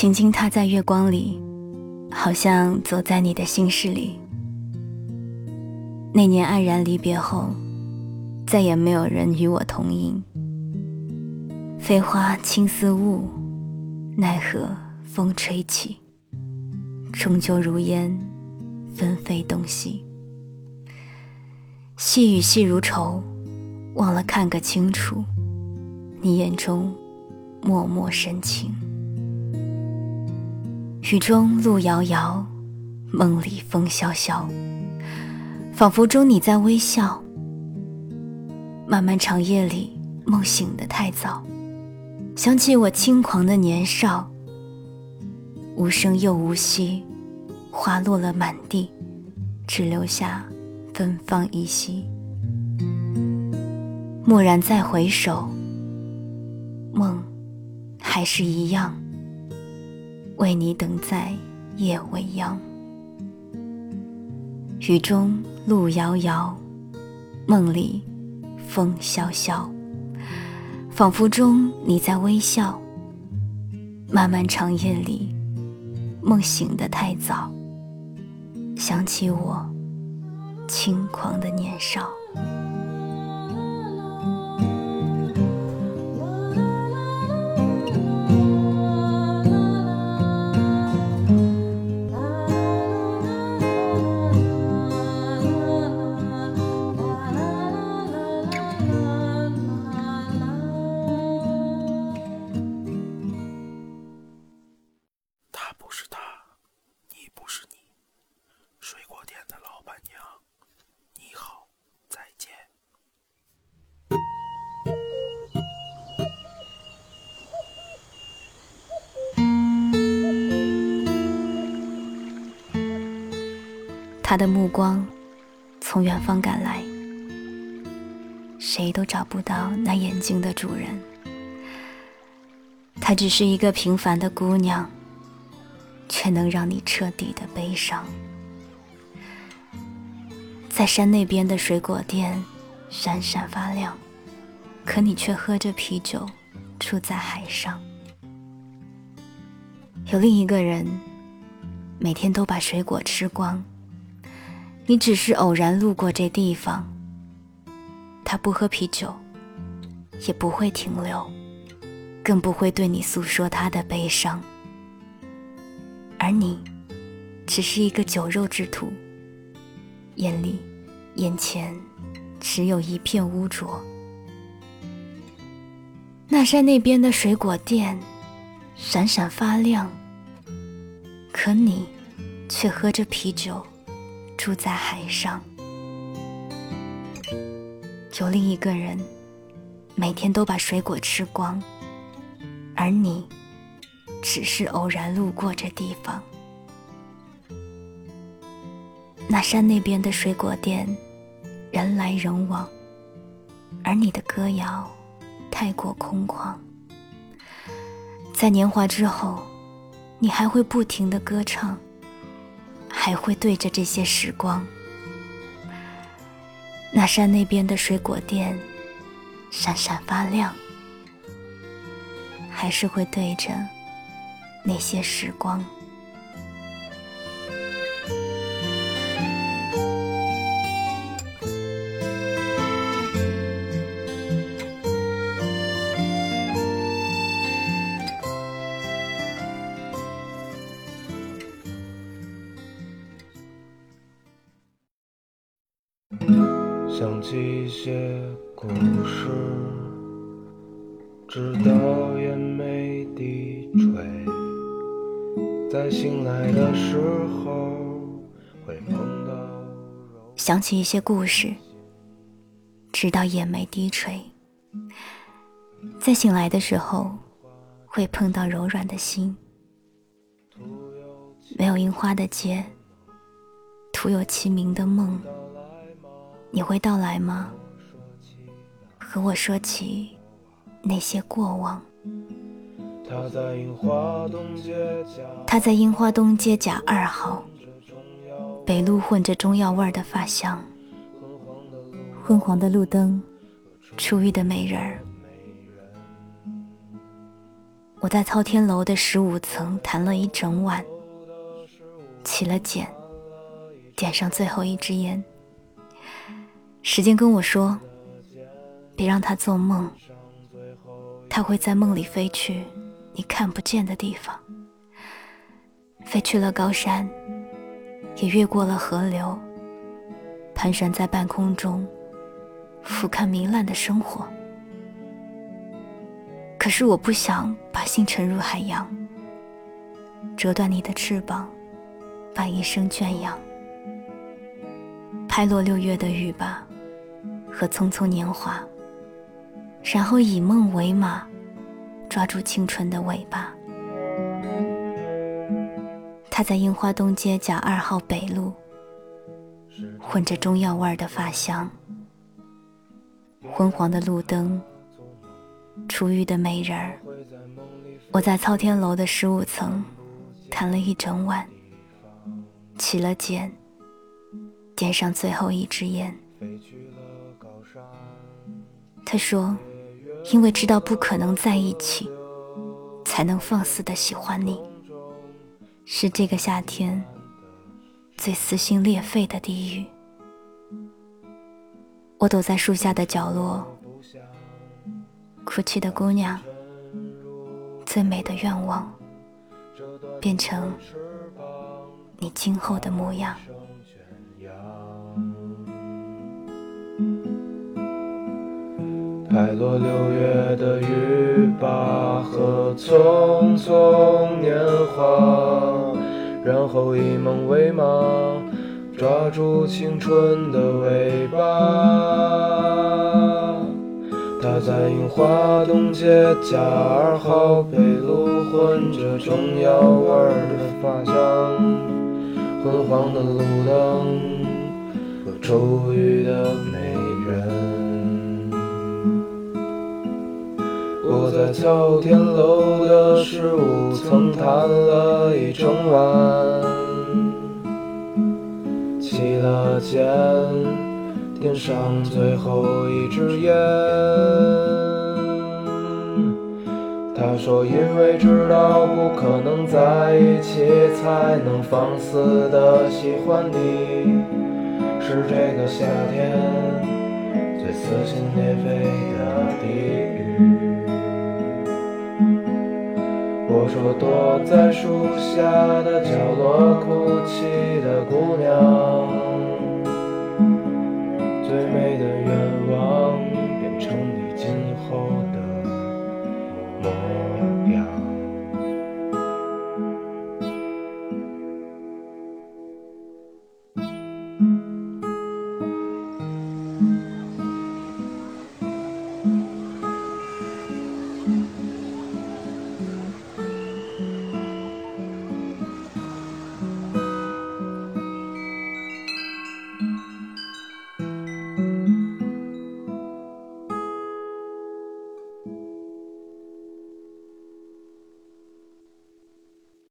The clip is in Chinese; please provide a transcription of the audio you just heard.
轻轻踏在月光里，好像走在你的心事里。那年黯然离别后，再也没有人与我同饮。飞花轻似雾，奈何风吹起，终究如烟，纷飞东西。细雨细如愁，忘了看个清楚，你眼中脉脉深情。雨中路遥遥，梦里风萧萧，仿佛中你在微笑。漫漫长夜里，梦醒得太早，想起我轻狂的年少。无声又无息，花落了满地，只留下芬芳依稀。蓦然再回首，梦还是一样。为你等在夜未央，雨中路遥遥，梦里风萧萧，仿佛中你在微笑。漫漫长夜里，梦醒得太早，想起我轻狂的年少。他的目光从远方赶来，谁都找不到那眼睛的主人。她只是一个平凡的姑娘，却能让你彻底的悲伤。在山那边的水果店闪闪发亮，可你却喝着啤酒住在海上。有另一个人，每天都把水果吃光。你只是偶然路过这地方，他不喝啤酒，也不会停留，更不会对你诉说他的悲伤，而你，只是一个酒肉之徒，眼里、眼前，只有一片污浊。那山那边的水果店，闪闪发亮，可你，却喝着啤酒。住在海上，有另一个人，每天都把水果吃光，而你，只是偶然路过这地方。那山那边的水果店，人来人往，而你的歌谣太过空旷。在年华之后，你还会不停的歌唱。还会对着这些时光，那山那边的水果店闪闪发亮，还是会对着那些时光。想起一些故事，直到眼眉低垂，在醒来的时候会梦到。想起一些故事，直到眼眉低垂，在醒来的时候会碰到柔软的心。没有樱花的街，徒有其名的梦。你会到来吗？和我说起那些过往。他在樱花东街甲二号，北路混着中药味的发香，昏黄的路灯，初遇的美人儿。我在操天楼的十五层弹了一整晚，起了茧，点上最后一支烟。时间跟我说：“别让他做梦，他会在梦里飞去你看不见的地方，飞去了高山，也越过了河流，盘旋在半空中，俯瞰糜烂的生活。可是我不想把心沉入海洋，折断你的翅膀，把一生圈养，拍落六月的雨吧。”和匆匆年华，然后以梦为马，抓住青春的尾巴。他在樱花东街甲二号北路，混着中药味儿的发香，昏黄的路灯，初遇的美人儿。我在操天楼的十五层，弹了一整晚，起了茧，点上最后一支烟。他说：“因为知道不可能在一起，才能放肆的喜欢你。是这个夏天最撕心裂肺的地狱。”我躲在树下的角落，哭泣的姑娘，最美的愿望，变成你今后的模样。拍落六月的雨吧，和匆匆年华，然后以梦为马，抓住青春的尾巴。他在樱花东街夹二号北路，混着中药味儿的发香，昏黄的路灯和愁郁的美在天楼的十五层谈了一整晚，起了茧，点上最后一支烟。他说，因为知道不可能在一起，才能放肆的喜欢你。是这个夏天最撕心裂肺的地狱。我说，躲在树下的角落哭泣的姑娘，最美